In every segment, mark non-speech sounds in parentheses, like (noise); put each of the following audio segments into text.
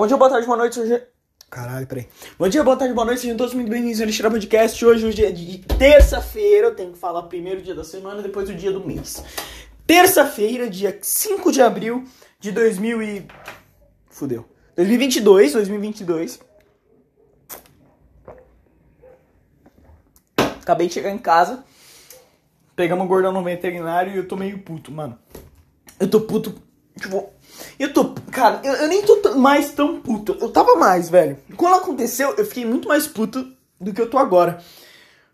Bom dia, boa tarde, boa noite. Hoje... Caralho, peraí. Bom dia, boa tarde, boa noite. Sejam todos muito bem-vindos ao Lixeira Podcast. Hoje, hoje é de terça-feira. Eu tenho que falar primeiro dia da semana, depois o dia do mês. Terça-feira, dia 5 de abril de 2000 e... Fudeu. 2022, 2022. Acabei de chegar em casa. Pegamos o gordão no veterinário e eu tô meio puto, mano. Eu tô puto. Tipo, eu tô. Cara, eu, eu nem tô mais tão puto. Eu tava mais, velho. Quando aconteceu, eu fiquei muito mais puto do que eu tô agora.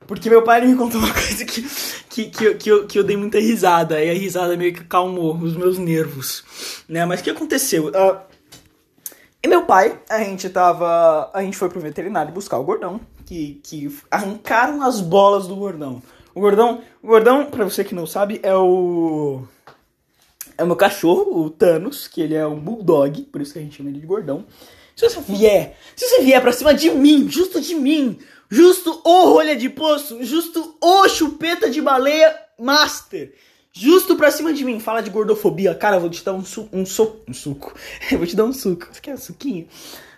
Porque meu pai me contou uma (laughs) coisa que, que, que, eu, que, eu, que eu dei muita risada. E a risada meio que calmou os meus nervos. Né? Mas o que aconteceu? Uh, e meu pai, a gente tava. A gente foi pro veterinário buscar o gordão. Que, que arrancaram as bolas do gordão. O gordão, o gordão, pra você que não sabe, é o é o meu cachorro, o Thanos, que ele é um bulldog, por isso que a gente chama ele de gordão. Se você vier, se você vier pra cima de mim, justo de mim, justo o rolha de poço, justo o chupeta de baleia master, justo pra cima de mim, fala de gordofobia, cara, eu vou te dar um, su um soco, um suco, (laughs) eu vou te dar um suco, você quer um suquinho?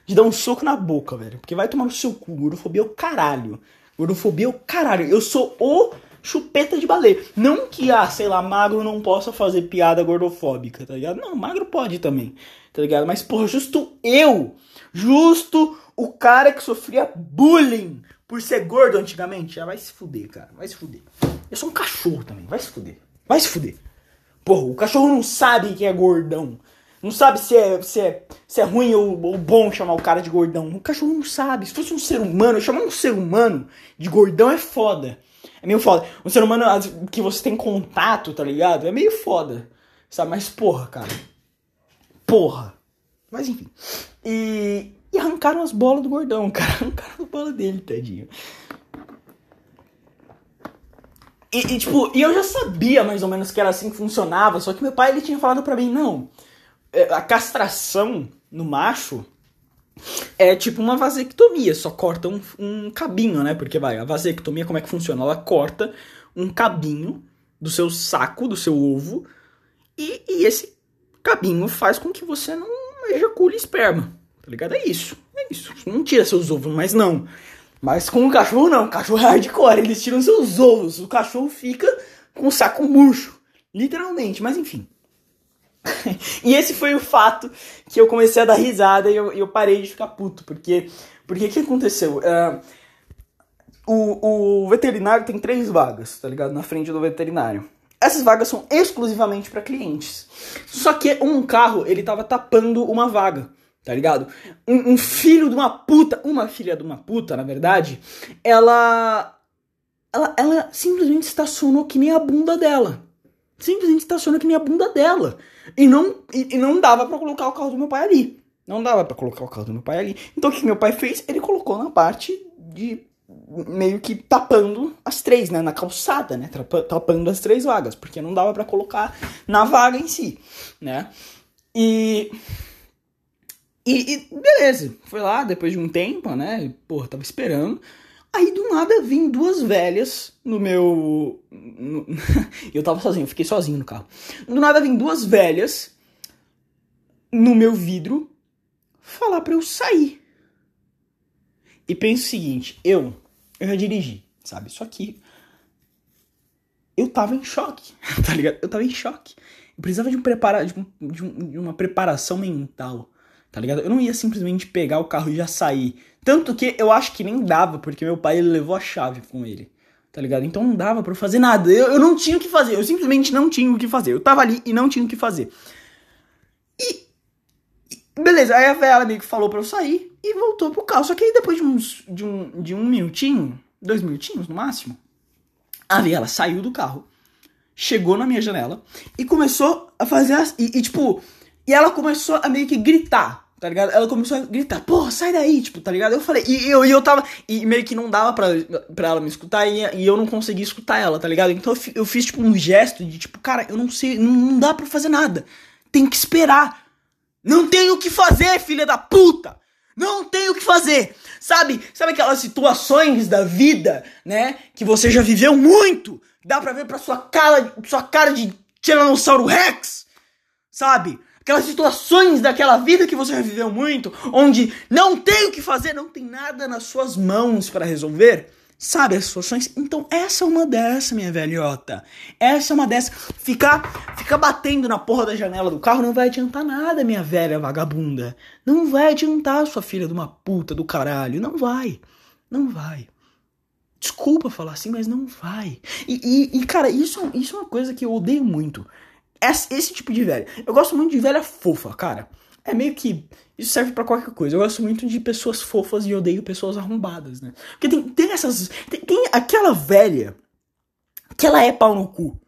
Te dar um soco na boca, velho, porque vai tomar no seu cu, gordofobia é o caralho, gordofobia é o caralho, eu sou o chupeta de baleia. Não que, ah, sei lá, magro não possa fazer piada gordofóbica, tá ligado? Não, magro pode também, tá ligado? Mas, porra, justo eu, justo o cara que sofria bullying por ser gordo antigamente, ah, vai se fuder, cara, vai se fuder. Eu sou um cachorro também, vai se fuder, vai se fuder. Porra, o cachorro não sabe que é gordão. Não sabe se é, se é, se é ruim ou, ou, bom chamar o cara de gordão. O cachorro não sabe. Se fosse um ser humano, chamar um ser humano de gordão é foda. É meio foda. Um ser humano que você tem contato, tá ligado? É meio foda. Sabe? Mas porra, cara. Porra. Mas enfim. E, e arrancaram as bolas do gordão, (laughs) cara. Arrancaram as bolas dele, tadinho. E, e, tipo, e eu já sabia mais ou menos que era assim que funcionava, só que meu pai ele tinha falado pra mim, não, é, a castração no macho é tipo uma vasectomia, só corta um, um cabinho, né? Porque vai, a vasectomia, como é que funciona? Ela corta um cabinho do seu saco, do seu ovo, e, e esse cabinho faz com que você não ejacule esperma, tá ligado? É isso, é isso. Não tira seus ovos, mas não. Mas com o cachorro não, o cachorro é hardcore, eles tiram seus ovos, o cachorro fica com o saco murcho, literalmente, mas enfim. (laughs) e esse foi o fato que eu comecei a dar risada e eu, eu parei de ficar puto. Porque porque que aconteceu? Uh, o, o veterinário tem três vagas, tá ligado? Na frente do veterinário. Essas vagas são exclusivamente para clientes. Só que um carro, ele tava tapando uma vaga, tá ligado? Um, um, filho de uma puta, uma filha de uma puta, na verdade, ela, ela. Ela simplesmente estacionou que nem a bunda dela. Simplesmente estaciona que nem a bunda dela. E não, e, e não dava para colocar o carro do meu pai ali. Não dava para colocar o carro do meu pai ali. Então o que meu pai fez? Ele colocou na parte de meio que tapando as três, né, na calçada, né, tapando as três vagas, porque não dava para colocar na vaga em si, né? E, e, e beleza, foi lá depois de um tempo, né? Porra, tava esperando. Aí do nada vim duas velhas no meu. No... (laughs) eu tava sozinho, eu fiquei sozinho no carro. Do nada vim duas velhas no meu vidro falar pra eu sair. E penso o seguinte, eu, eu já dirigi, sabe? Só que eu tava em choque, (laughs) tá ligado? Eu tava em choque. Eu precisava de, um prepara de, um, de, um, de uma preparação mental, tá ligado? Eu não ia simplesmente pegar o carro e já sair tanto que eu acho que nem dava, porque meu pai ele levou a chave com ele. Tá ligado? Então não dava para fazer nada. Eu, eu não tinha o que fazer. Eu simplesmente não tinha o que fazer. Eu tava ali e não tinha o que fazer. E. Beleza, aí a velha meio que falou pra eu sair e voltou pro carro. Só que aí depois de, uns, de, um, de um minutinho, dois minutinhos no máximo, a velha saiu do carro, chegou na minha janela e começou a fazer as. E, e tipo. E ela começou a meio que gritar Tá ligado? Ela começou a gritar, porra, sai daí, tipo, tá ligado? Eu falei, e eu, e eu tava. E meio que não dava pra, pra ela me escutar e, e eu não conseguia escutar ela, tá ligado? Então eu, eu fiz, tipo, um gesto de, tipo, cara, eu não sei, não, não dá pra fazer nada. Tem que esperar. Não tem o que fazer, filha da puta! Não tem o que fazer! Sabe? Sabe aquelas situações da vida, né? Que você já viveu muito? Dá pra ver pra sua cara, sua cara de Tiranossauro Rex? Sabe? Aquelas situações daquela vida que você viveu muito, onde não tem o que fazer, não tem nada nas suas mãos para resolver. Sabe as situações? Então essa é uma dessa, minha velhota. Essa é uma dessa. Ficar, ficar batendo na porra da janela do carro não vai adiantar nada, minha velha vagabunda. Não vai adiantar, sua filha de uma puta do caralho. Não vai. Não vai. Desculpa falar assim, mas não vai. E, e, e, cara, isso, isso é uma coisa que eu odeio muito. Esse, tipo de velha. Eu gosto muito de velha fofa, cara. É meio que. Isso serve para qualquer coisa. Eu gosto muito de pessoas fofas e odeio pessoas arrombadas, né? Porque tem, tem essas. Tem, tem aquela velha que ela é pau no cu.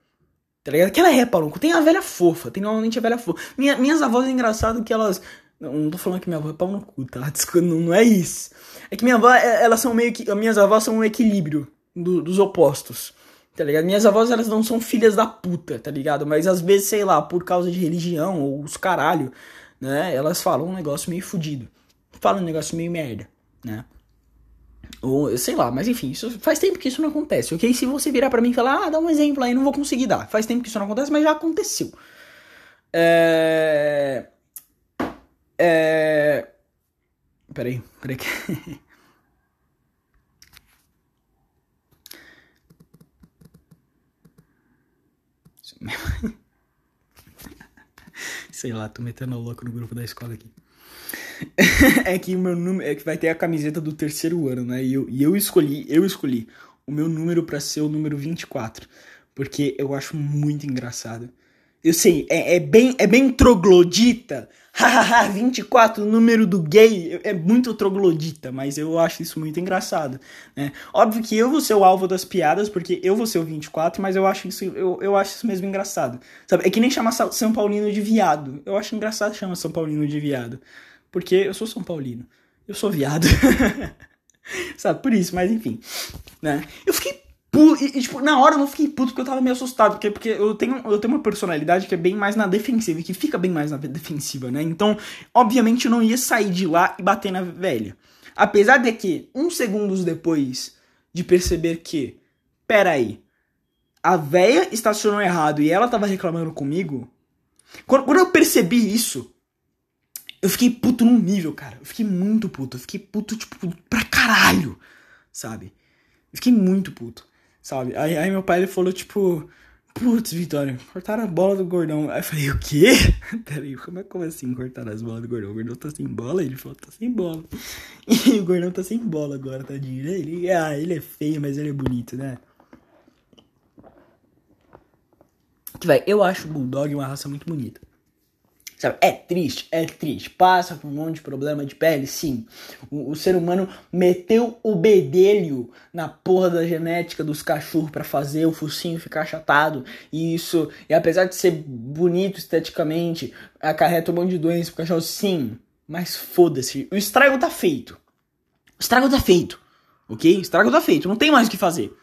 Tá ligado? Que ela é pau no cu. Tem a velha fofa, tem normalmente a velha fofa. Minha, minhas avós é engraçado que elas. Não, não tô falando que minha avó é pau no cu, tá? (laughs) Não, não é isso. É que minha avó, é, elas são meio que. Minhas avós são um equilíbrio do, dos opostos. Tá ligado? Minhas avós, elas não são filhas da puta, tá ligado? Mas às vezes, sei lá, por causa de religião ou os caralho, né? Elas falam um negócio meio fudido. Falam um negócio meio merda, né? Ou, sei lá, mas enfim, isso faz tempo que isso não acontece, ok? Se você virar para mim e falar, ah, dá um exemplo aí, não vou conseguir dar. Faz tempo que isso não acontece, mas já aconteceu. É. É. Peraí, peraí. (laughs) (laughs) Sei lá, tô metendo louco no grupo da escola aqui. (laughs) é que o meu número. É que vai ter a camiseta do terceiro ano, né? E eu, e eu escolhi, eu escolhi o meu número para ser o número 24. Porque eu acho muito engraçado. Eu sei, é, é bem, é bem troglodita hahaha, 24, o número do gay é muito troglodita, mas eu acho isso muito engraçado, né? Óbvio que eu vou ser o alvo das piadas, porque eu vou ser o 24, mas eu acho isso, eu, eu acho isso mesmo engraçado, sabe? É que nem chamar São Paulino de viado, eu acho engraçado chamar São Paulino de viado, porque eu sou São Paulino, eu sou viado, (laughs) sabe? Por isso, mas enfim, né? Eu fiquei e, e, tipo, na hora eu não fiquei puto porque eu tava meio assustado. Porque, porque eu, tenho, eu tenho uma personalidade que é bem mais na defensiva e que fica bem mais na defensiva, né? Então, obviamente, eu não ia sair de lá e bater na velha. Apesar de que, uns segundos depois de perceber que, peraí, a velha estacionou errado e ela tava reclamando comigo. Quando, quando eu percebi isso, eu fiquei puto num nível, cara. Eu fiquei muito puto. Eu fiquei puto, tipo, pra caralho, sabe? Eu fiquei muito puto sabe? Aí, aí meu pai ele falou, tipo, putz, Vitória, cortaram a bola do gordão. Aí eu falei, o quê? (laughs) Peraí, como, é, como assim cortaram as bolas do gordão? O gordão tá sem bola? Ele falou, tá sem bola. (laughs) E o gordão tá sem bola agora, tadinho, né? Ele, ah, ele é feio, mas ele é bonito, né? Que vai, eu acho o Bulldog uma raça muito bonita. Sabe? É triste, é triste. Passa por um monte de problema de pele, sim. O, o ser humano meteu o bedelho na porra da genética dos cachorros para fazer o focinho ficar achatado. E isso, e apesar de ser bonito esteticamente, acarreta um monte de doença pro cachorro, sim. Mas foda-se, o estrago tá feito. O estrago tá feito, ok? O estrago tá feito, não tem mais o que fazer.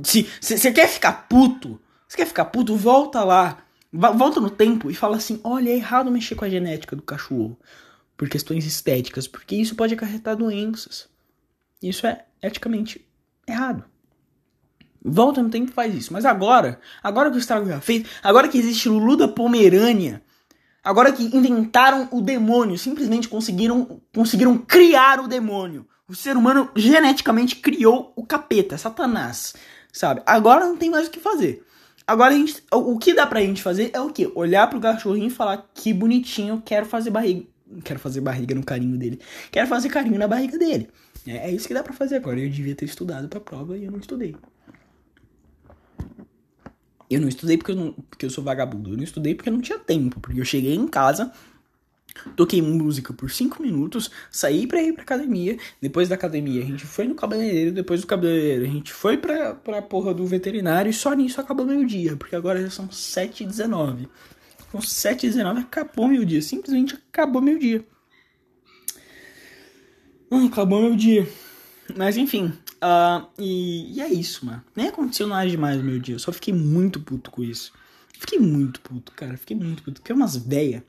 Se você quer ficar puto, você quer ficar puto, volta lá Volta no tempo e fala assim: olha, é errado mexer com a genética do cachorro por questões estéticas, porque isso pode acarretar doenças. Isso é eticamente errado. Volta no tempo e faz isso. Mas agora, agora que o estrago já fez, agora que existe Lulu da Pomerânia, agora que inventaram o demônio, simplesmente conseguiram, conseguiram criar o demônio. O ser humano geneticamente criou o capeta, Satanás, sabe? Agora não tem mais o que fazer. Agora, gente, o que dá pra gente fazer é o quê? Olhar pro cachorrinho e falar que bonitinho, quero fazer barriga. Quero fazer barriga no carinho dele. Quero fazer carinho na barriga dele. É, é isso que dá pra fazer agora. Eu devia ter estudado pra prova e eu não estudei. Eu não estudei porque eu, não, porque eu sou vagabundo. Eu não estudei porque eu não tinha tempo. Porque eu cheguei em casa, Toquei música por 5 minutos, saí pra ir pra academia. Depois da academia, a gente foi no cabeleireiro. Depois do cabeleireiro, a gente foi pra, pra porra do veterinário. E só nisso acabou meu dia, porque agora já são 7h19. São 7h19, acabou meu dia. Simplesmente acabou meu dia. Hum, acabou meu dia. Mas enfim, uh, e, e, é isso, mano. Nem aconteceu nada demais no meu dia. Eu só fiquei muito puto com isso. Fiquei muito puto, cara. Fiquei muito puto. Porque é umas velhas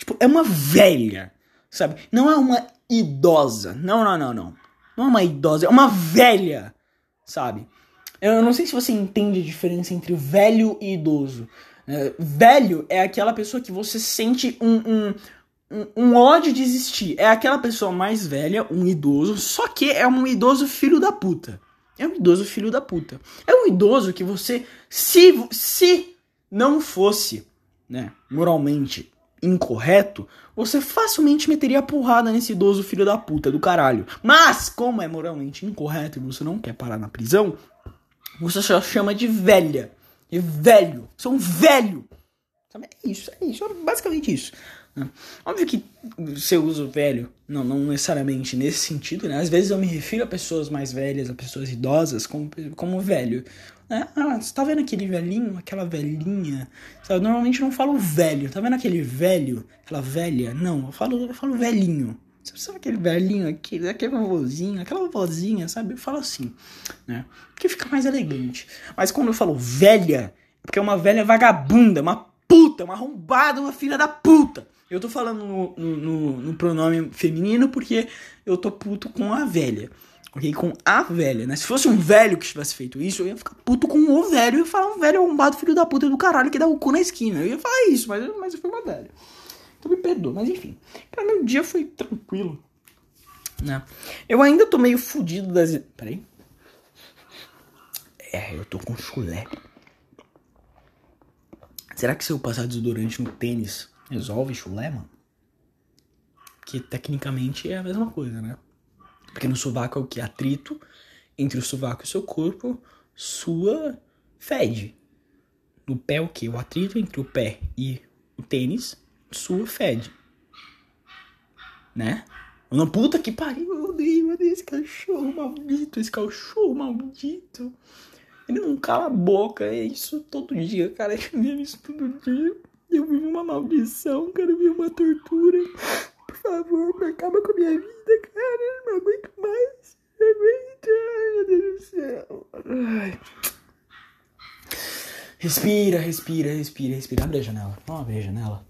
Tipo, é uma velha, sabe? Não é uma idosa. Não, não, não, não. Não é uma idosa, é uma velha, sabe? Eu não sei se você entende a diferença entre velho e idoso. É, velho é aquela pessoa que você sente um, um, um, ódio de existir. É aquela pessoa mais velha, um idoso, só que é um idoso filho da puta. É um idoso filho da puta. É um idoso que você, se, se não fosse, né, moralmente incorreto, você facilmente meteria a porrada nesse idoso filho da puta do caralho. Mas, como é moralmente incorreto e você não quer parar na prisão, você só chama de velha. E velho. Você é um velho. É isso, é isso. É basicamente isso. Né? Óbvio que se eu uso velho, não, não necessariamente nesse sentido, né? Às vezes eu me refiro a pessoas mais velhas, a pessoas idosas, como, como velho. Né? Ah, você tá vendo aquele velhinho, aquela velhinha? Sabe? Eu normalmente não falo velho. Tá vendo aquele velho, aquela velha? Não, eu falo, eu falo velhinho. Sabe aquele velhinho aqui, aquele vovozinho, aquela vovozinha, sabe? Eu falo assim, né? Porque fica mais elegante. Mas quando eu falo velha, é porque é uma velha vagabunda, uma puta, uma arrombada, uma filha da puta. Eu tô falando no, no, no, pronome feminino porque eu tô puto com a velha. Ok? Com a velha, né? Se fosse um velho que tivesse feito isso, eu ia ficar puto com o velho. Eu ia falar um velho arrombado, filho da puta do caralho, que dá o cu na esquina. Eu ia falar isso, mas, mas eu fui uma velha. Então me perdoa, mas enfim. Cara, meu dia foi tranquilo. Né? Eu ainda tô meio fudido das. Peraí. É, eu tô com chulé. Será que se eu passar desodorante no tênis resolve chulé, mano? Que tecnicamente é a mesma coisa, né? Porque no sovaco é o que? Atrito entre o sovaco e o seu corpo, sua fede. No pé é o que? O atrito entre o pé e o tênis sua fede. Né? Não, puta que pariu, eu odeio, eu odeio esse cachorro maldito, esse cachorro maldito. Ele não cala a boca, é isso todo dia, cara. Vivo isso todo dia. Eu vivo uma maldição, cara, eu vivo uma tortura. Por favor, acaba com a minha vida, cara. Eu não aguento mais. Aguento, ai meu Deus do céu. Ai. Respira, respira, respira, respira. Abre a janela. Vamos abrir a janela.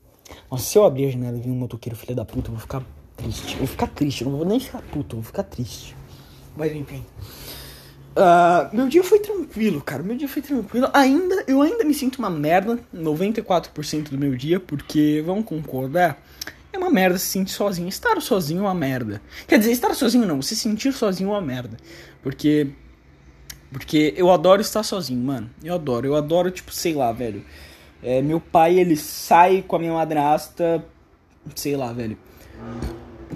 Nossa, se eu abrir a janela e vir um motoqueiro filho da puta, eu vou ficar triste. Eu vou ficar triste, eu não vou nem ficar puto, eu vou ficar triste. Mas enfim. Uh, meu dia foi tranquilo, cara. Meu dia foi tranquilo. Ainda, eu ainda me sinto uma merda, 94% do meu dia, porque, vamos concordar, é uma merda se sentir sozinho. Estar sozinho é uma merda. Quer dizer, estar sozinho não, se sentir sozinho é uma merda. Porque. Porque eu adoro estar sozinho, mano. Eu adoro, eu adoro, tipo, sei lá, velho. É, meu pai, ele sai com a minha madrasta, sei lá, velho.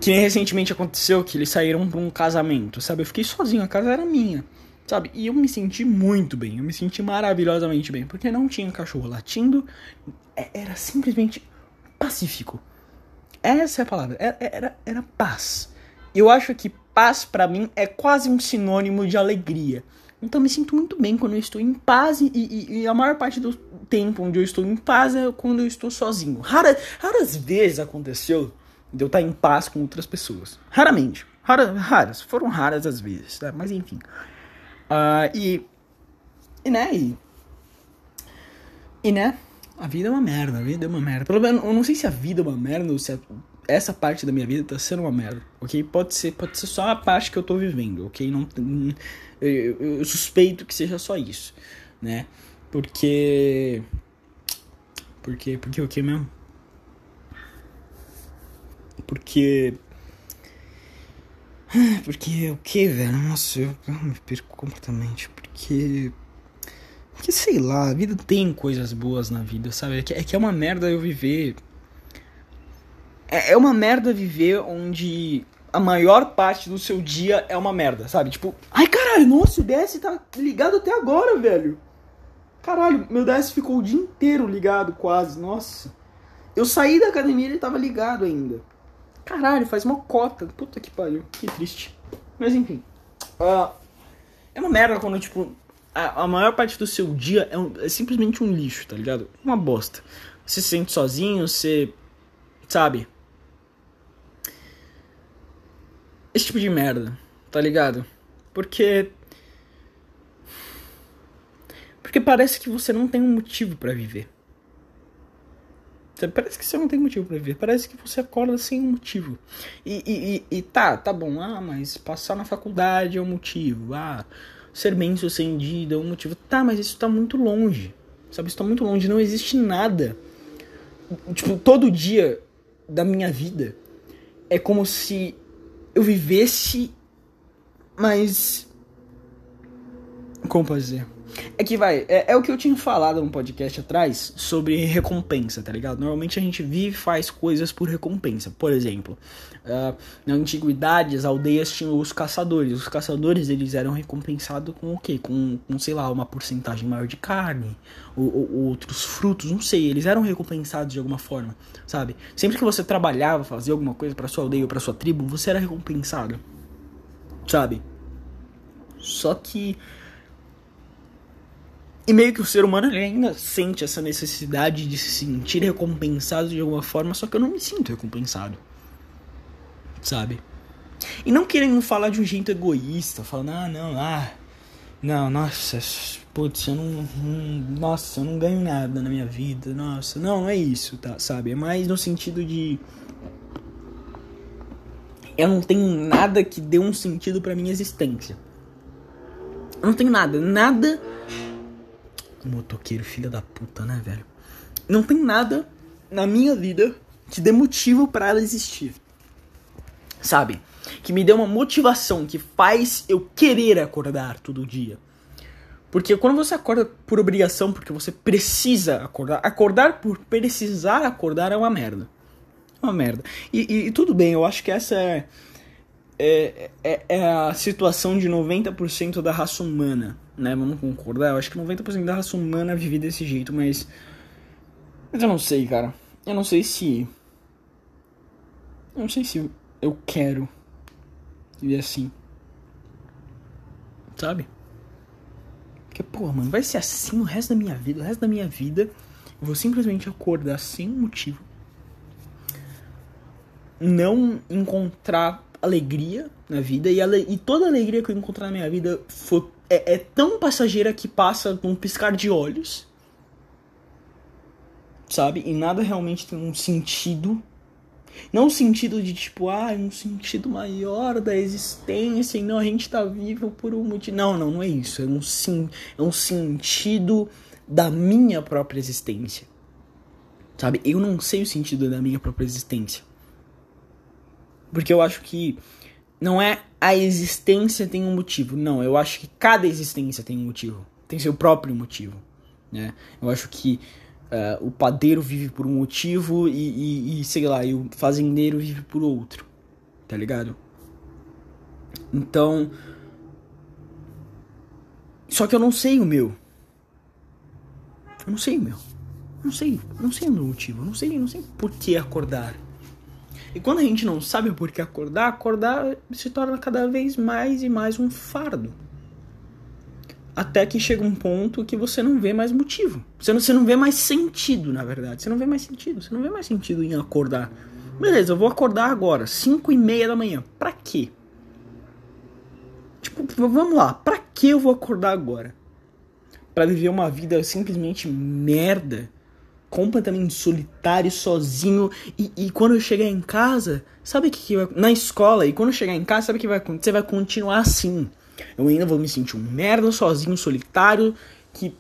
Que nem recentemente aconteceu que eles saíram pra um casamento, sabe? Eu fiquei sozinho, a casa era minha, sabe? E eu me senti muito bem, eu me senti maravilhosamente bem, porque não tinha cachorro latindo, é, era simplesmente pacífico. Essa é a palavra, era, é, era, era paz. Eu acho que paz para mim é quase um sinônimo de alegria. Então me sinto muito bem quando eu estou em paz e, e, e, a maior parte do tempo onde eu estou em paz é quando eu estou sozinho. Rara, raras vezes aconteceu de eu estar em paz com outras pessoas. Raramente. Rara, raras. Foram raras as vezes, tá? Mas enfim. Uh, e, e, né? E, e, né? A vida é uma merda. A vida é uma merda. Pelo menos, eu não sei se a vida é uma merda ou se a, essa parte da minha vida tá sendo uma merda, ok? Pode ser, pode ser só a parte que eu tô vivendo, ok? Não, eu, eu, suspeito que seja só isso, né? Porque. Porque. Porque o que mesmo? Porque. Porque o que, velho? Nossa, eu, eu me perco completamente. Porque. Porque sei lá, a vida tem coisas boas na vida, sabe? É que é, que é uma merda eu viver. É, é uma merda viver onde a maior parte do seu dia é uma merda, sabe? Tipo, ai caralho, nossa, o DS tá ligado até agora, velho. Caralho, meu DS ficou o dia inteiro ligado quase, nossa. Eu saí da academia e ele tava ligado ainda. Caralho, faz uma cota. Puta que pariu, que triste. Mas enfim. Uh, é uma merda quando, tipo, a, a maior parte do seu dia é, um, é simplesmente um lixo, tá ligado? Uma bosta. Você se sente sozinho, você. Sabe? esse tipo de merda, tá ligado? Porque. Porque parece que você não tem um motivo para viver. Parece que você não tem motivo para viver. Parece que você acorda sem um motivo. E, e, e, e, tá, tá bom. Ah, mas passar na faculdade é um motivo. Ah, ser bem sucedido é um motivo. Tá, mas isso tá muito longe. sabe? Isso tá muito longe, não existe nada. Tipo, todo dia da minha vida é como se eu vivesse, mas. Como dizer? É que vai, é, é, o que eu tinha falado no podcast atrás sobre recompensa, tá ligado? Normalmente a gente vive e faz coisas por recompensa. Por exemplo, uh, na antiguidade as aldeias tinham os caçadores. Os caçadores eles eram recompensados com o quê? Com, com sei lá, uma porcentagem maior de carne, ou, ou, outros frutos, não sei. Eles eram recompensados de alguma forma, sabe? Sempre que você trabalhava, fazia alguma coisa para sua aldeia ou pra sua tribo, você era recompensado, sabe? Só que e meio que o ser humano ele ainda sente essa necessidade de se sentir recompensado de alguma forma, só que eu não me sinto recompensado. Sabe? E não querendo falar de um jeito egoísta, falando, ah, não, ah, não, nossa, putz, eu não, não, nossa, eu não ganho nada na minha vida, nossa, não, não é isso, tá, sabe? É mais no sentido de eu não tenho nada que dê um sentido para minha existência. Eu não tenho nada, nada Motoqueiro, filha da puta, né, velho? Não tem nada na minha vida que dê motivo para ela existir. Sabe? Que me dê uma motivação que faz eu querer acordar todo dia. Porque quando você acorda por obrigação, porque você precisa acordar, acordar por precisar acordar é uma merda. É uma merda. E, e, e tudo bem, eu acho que essa é, é, é, é a situação de 90% da raça humana né? Vamos concordar. Eu acho que 90% da raça humana vive desse jeito, mas. Mas eu não sei, cara. Eu não sei se. Eu não sei se eu quero viver assim. Sabe? Porque, pô, mano, vai ser assim o resto da minha vida. O resto da minha vida eu vou simplesmente acordar sem motivo. Não encontrar alegria na vida. E, e toda alegria que eu encontrar na minha vida foi é, é tão passageira que passa num piscar de olhos. Sabe? E nada realmente tem um sentido. Não sentido de tipo, ah, um sentido maior da existência, e não, a gente tá vivo por um motivo. Não, não, não é isso. É um, sim, é um sentido da minha própria existência. Sabe? Eu não sei o sentido da minha própria existência. Porque eu acho que não é a existência tem um motivo. Não, eu acho que cada existência tem um motivo. Tem seu próprio motivo. Né? Eu acho que uh, o padeiro vive por um motivo e, e, e, sei lá, e o fazendeiro vive por outro. Tá ligado? Então. Só que eu não sei o meu. Eu não sei o meu. Não sei, não sei o meu motivo. Não sei, não sei por que acordar. E quando a gente não sabe por que acordar, acordar se torna cada vez mais e mais um fardo. Até que chega um ponto que você não vê mais motivo. Você não, você não vê mais sentido, na verdade. Você não vê mais sentido. Você não vê mais sentido em acordar. Beleza, eu vou acordar agora, 5 e meia da manhã. Pra quê? Tipo, vamos lá. Pra que eu vou acordar agora? Para viver uma vida simplesmente merda completamente solitário, sozinho. E, e quando eu chegar em casa, sabe o que, que vai. Na escola, e quando eu chegar em casa, sabe o que vai acontecer? Vai continuar assim. Eu ainda vou me sentir um merda, sozinho, solitário, que,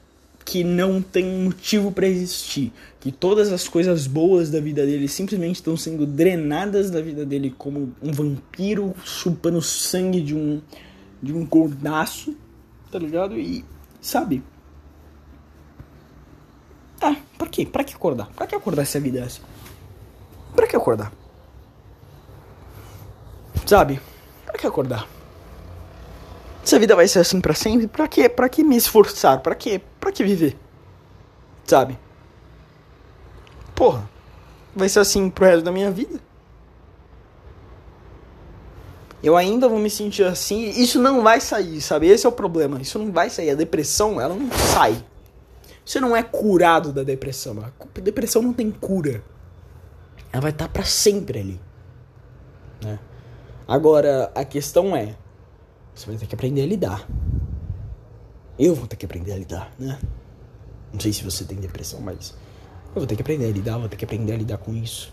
que não tem motivo para existir. Que todas as coisas boas da vida dele simplesmente estão sendo drenadas da vida dele como um vampiro chupando sangue de um, de um gordaço, tá ligado? E, sabe? Ah, pra quê? Pra que acordar? Pra que acordar se a vida é assim? Pra que acordar? Sabe? Pra que acordar? Se a vida vai ser assim para sempre, pra que, pra que me esforçar? Pra que, pra que viver? Sabe? Porra, vai ser assim pro resto da minha vida? Eu ainda vou me sentir assim, isso não vai sair, sabe? Esse é o problema, isso não vai sair. A depressão, ela não sai. Você não é curado da depressão. A depressão não tem cura. Ela vai estar tá para sempre ali. Né? Agora, a questão é: você vai ter que aprender a lidar. Eu vou ter que aprender a lidar, né? Não sei se você tem depressão, mas eu vou ter que aprender a lidar, vou ter que aprender a lidar com isso.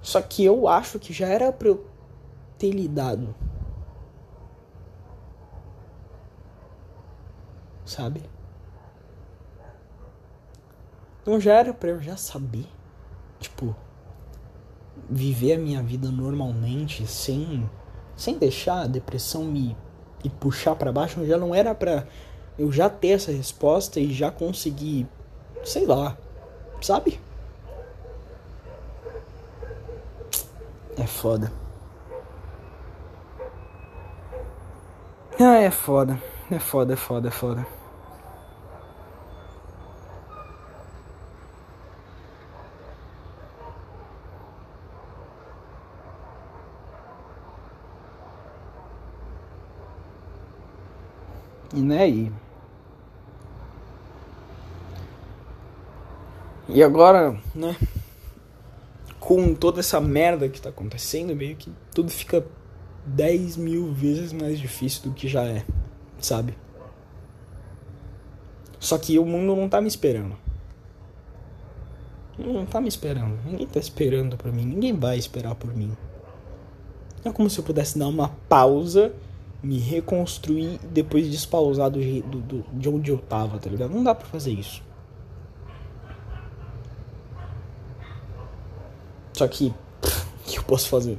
Só que eu acho que já era pra eu ter lidado sabe? Então já era pra eu já saber, tipo, viver a minha vida normalmente, sem, sem deixar a depressão me, me puxar para baixo, já não era pra eu já ter essa resposta e já conseguir, sei lá, sabe? É foda. Ah, é foda. É foda, é foda, é foda. E né, e... E agora, né, com toda essa merda que tá acontecendo, meio que tudo fica 10 mil vezes mais difícil do que já é, sabe? Só que o mundo não tá me esperando. Não tá me esperando. Ninguém tá esperando por mim. Ninguém vai esperar por mim. É como se eu pudesse dar uma pausa, me reconstruir depois despausar do, do, do, de onde eu tava, tá ligado? Não dá pra fazer isso. Só que, o que eu posso fazer?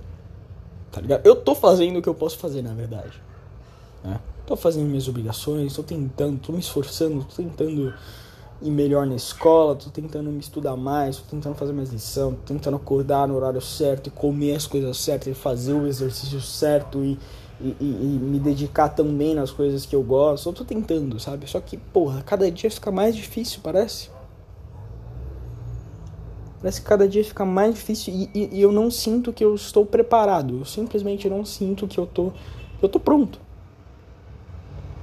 Tá ligado? Eu tô fazendo o que eu posso fazer, na verdade. Né? Tô fazendo minhas obrigações, tô tentando, tô me esforçando, tô tentando ir melhor na escola, tô tentando me estudar mais, tô tentando fazer mais lição, tô tentando acordar no horário certo e comer as coisas certas e fazer o exercício certo e, e, e, e me dedicar também nas coisas que eu gosto. Tô tentando, sabe? Só que, porra, cada dia fica mais difícil, parece. Parece que cada dia fica mais difícil e, e, e, eu não sinto que eu estou preparado. Eu simplesmente não sinto que eu tô, eu tô pronto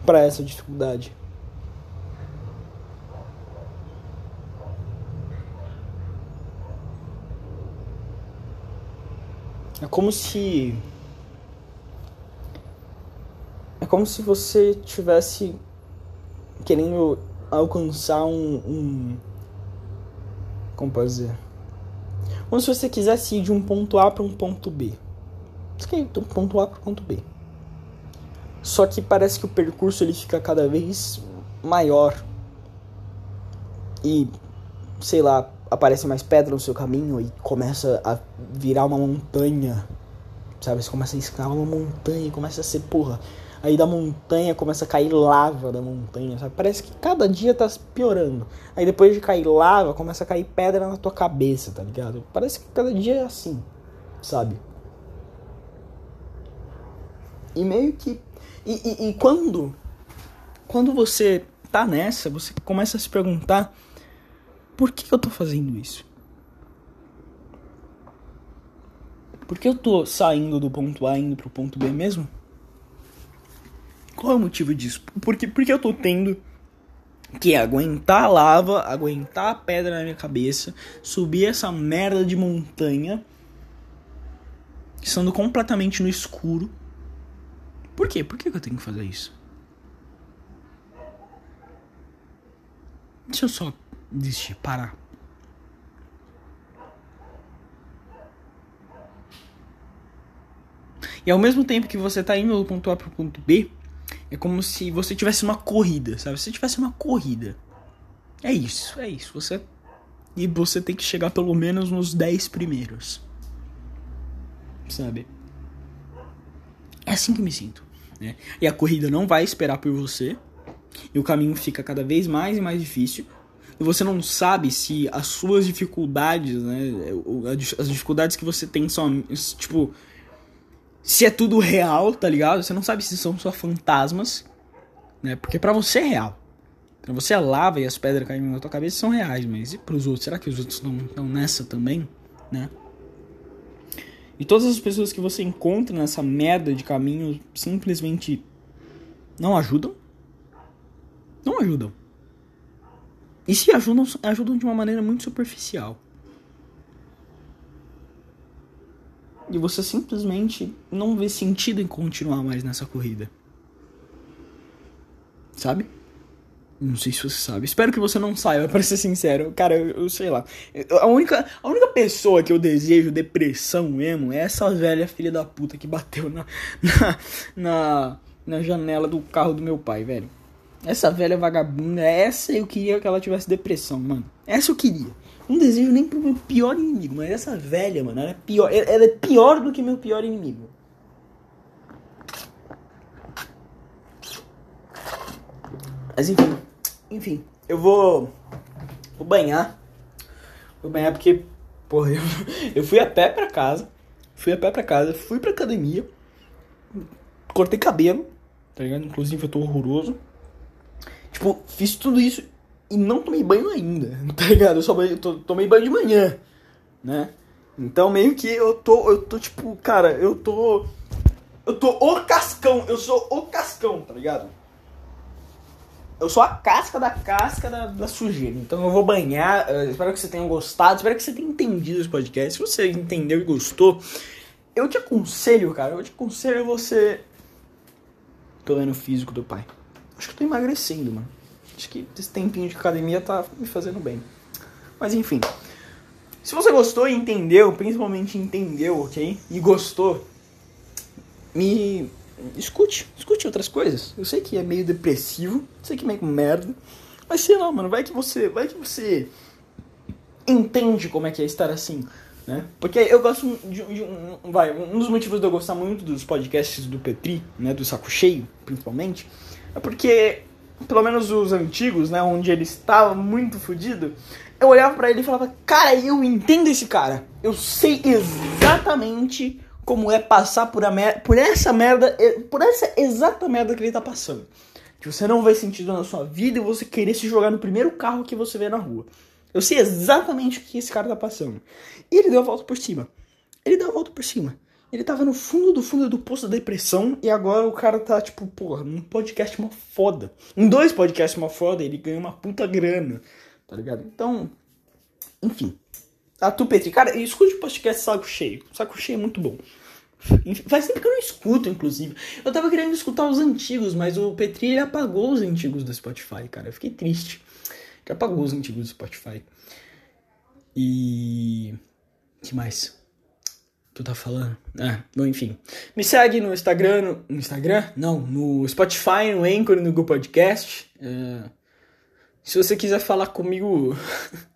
para essa dificuldade. É como se é como se você tivesse querendo alcançar um, um como pode dizer como se você quisesse ir de um ponto A para um ponto B. Você quer ir de um ponto A para um ponto B. Só que parece que o percurso ele fica cada vez maior. E, sei lá, aparece mais pedra no seu caminho e começa a virar uma montanha. Sabe? Você começa a escalar uma montanha começa a ser, porra, Aí da montanha começa a cair lava da montanha, sabe? Parece que cada dia tá piorando. Aí depois de cair lava, começa a cair pedra na tua cabeça, tá ligado? Parece que cada dia é assim, sabe? E meio que. E, e, e quando. Quando você tá nessa, você começa a se perguntar: por que eu tô fazendo isso? Por que eu tô saindo do ponto A indo pro ponto B mesmo? Qual é o motivo disso? Porque, porque eu tô tendo que aguentar a lava, aguentar a pedra na minha cabeça, subir essa merda de montanha, estando completamente no escuro. Por quê? Por que eu tenho que fazer isso? Deixa eu só desistir, parar. E ao mesmo tempo que você tá indo do ponto A pro ponto B, é como se você tivesse uma corrida, sabe? Se você tivesse uma corrida. É isso, é isso. Você e você tem que chegar pelo menos nos 10 primeiros. Sabe? É assim que me sinto, né? E a corrida não vai esperar por você. E o caminho fica cada vez mais e mais difícil. E você não sabe se as suas dificuldades, né, as dificuldades que você tem são tipo se é tudo real, tá ligado? Você não sabe se são só fantasmas, né? Porque para você é real. Pra você a lava e as pedras caindo na tua cabeça são reais, mas e pros outros? Será que os outros não estão nessa também, né? E todas as pessoas que você encontra nessa merda de caminho simplesmente não ajudam? Não ajudam. E se ajudam, ajudam de uma maneira muito superficial. E você simplesmente não vê sentido em continuar mais nessa corrida. Sabe? Não sei se você sabe. Espero que você não saiba, (laughs) para ser sincero. Cara, eu, eu, sei lá. A única, a única pessoa que eu desejo depressão mesmo é essa velha filha da puta que bateu na, (laughs) na, na, na janela do carro do meu pai, velho. Essa velha vagabunda, essa eu queria que ela tivesse depressão, mano. Essa eu queria. Não desejo nem pro meu pior inimigo, mas essa velha, mano, ela é pior. Ela é pior do que meu pior inimigo. Mas enfim, enfim, eu vou. Vou banhar. Vou banhar porque, porra, eu, (laughs) eu fui a pé pra casa. Fui a pé pra casa, fui pra academia. Cortei cabelo, tá ligado? Inclusive eu tô horroroso. Tipo, fiz tudo isso e não tomei banho ainda, (laughs) tá ligado? Eu só banho, tô, tomei banho de manhã, né? Então meio que eu tô, eu tô tipo, cara, eu tô. Eu tô o cascão, eu sou o cascão, tá ligado? Eu sou a casca da casca da, da sujeira. Então eu vou banhar. Uh, espero que você tenha gostado. Espero que você tenha entendido esse podcast. Se você entendeu e gostou, eu te aconselho, cara. Eu te aconselho você. Tô vendo o físico do pai. Acho que eu tô emagrecendo, mano. Acho que esse tempinho de academia tá me fazendo bem. Mas enfim. Se você gostou e entendeu, principalmente entendeu, ok? E gostou, me escute, escute outras coisas. Eu sei que é meio depressivo, sei que é meio merda, mas sei lá, mano, vai que você, vai que você entende como é que é estar assim, né? Porque eu gosto de, de um, vai, um dos motivos de eu gostar muito dos podcasts do Petri, né, do Saco Cheio, principalmente, é porque pelo menos os antigos, né, onde ele estava muito fodido, eu olhava para ele e falava: "Cara, eu entendo esse cara. Eu sei exatamente como é passar por, a mer por essa merda, por essa exata merda que ele tá passando. Que você não vê sentido na sua vida e você querer se jogar no primeiro carro que você vê na rua. Eu sei exatamente o que esse cara tá passando. E ele deu a volta por cima. Ele deu a volta por cima. Ele tava no fundo do fundo do poço da depressão e agora o cara tá, tipo, porra, num podcast uma foda. Em dois podcasts uma foda, ele ganha uma puta grana, tá ligado? Então, enfim. A tu, Petri, cara, escute o podcast Saco Cheio. Saco Cheio é muito bom. Faz tempo que eu não escuto, inclusive. Eu tava querendo escutar os antigos, mas o Petri apagou os antigos do Spotify, cara. Eu fiquei triste. Que apagou os antigos do Spotify. E. que mais? Tu tá falando? Ah, bom, enfim. Me segue no Instagram. No, Instagram? Não, no Spotify, no Anchor, no Google Podcast. Uh, se você quiser falar comigo. (laughs)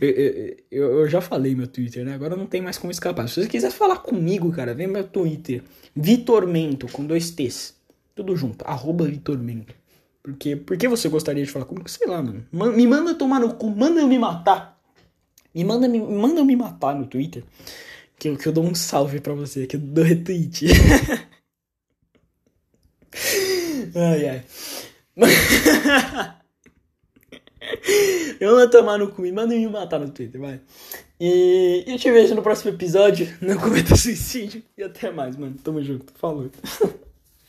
Eu, eu, eu, já falei meu Twitter, né? Agora não tem mais como escapar. Se você quiser falar comigo, cara, vem meu Twitter. Vitormento, com dois T's. Tudo junto. Arroba Vitormento. Porque, por que você gostaria de falar comigo? Sei lá, mano. Me manda tomar no cu. Manda eu me matar. Me manda, me, manda eu me matar no Twitter. Que eu, que eu dou um salve pra você. Que eu dou retweet. (laughs) ai, ai. (laughs) (laughs) Eu vou tomar no cu, me manda me matar no Twitter, vai. E eu te vejo no próximo episódio. (laughs) Não cometa suicídio. E até mais, mano. Tamo junto. Falou. (laughs)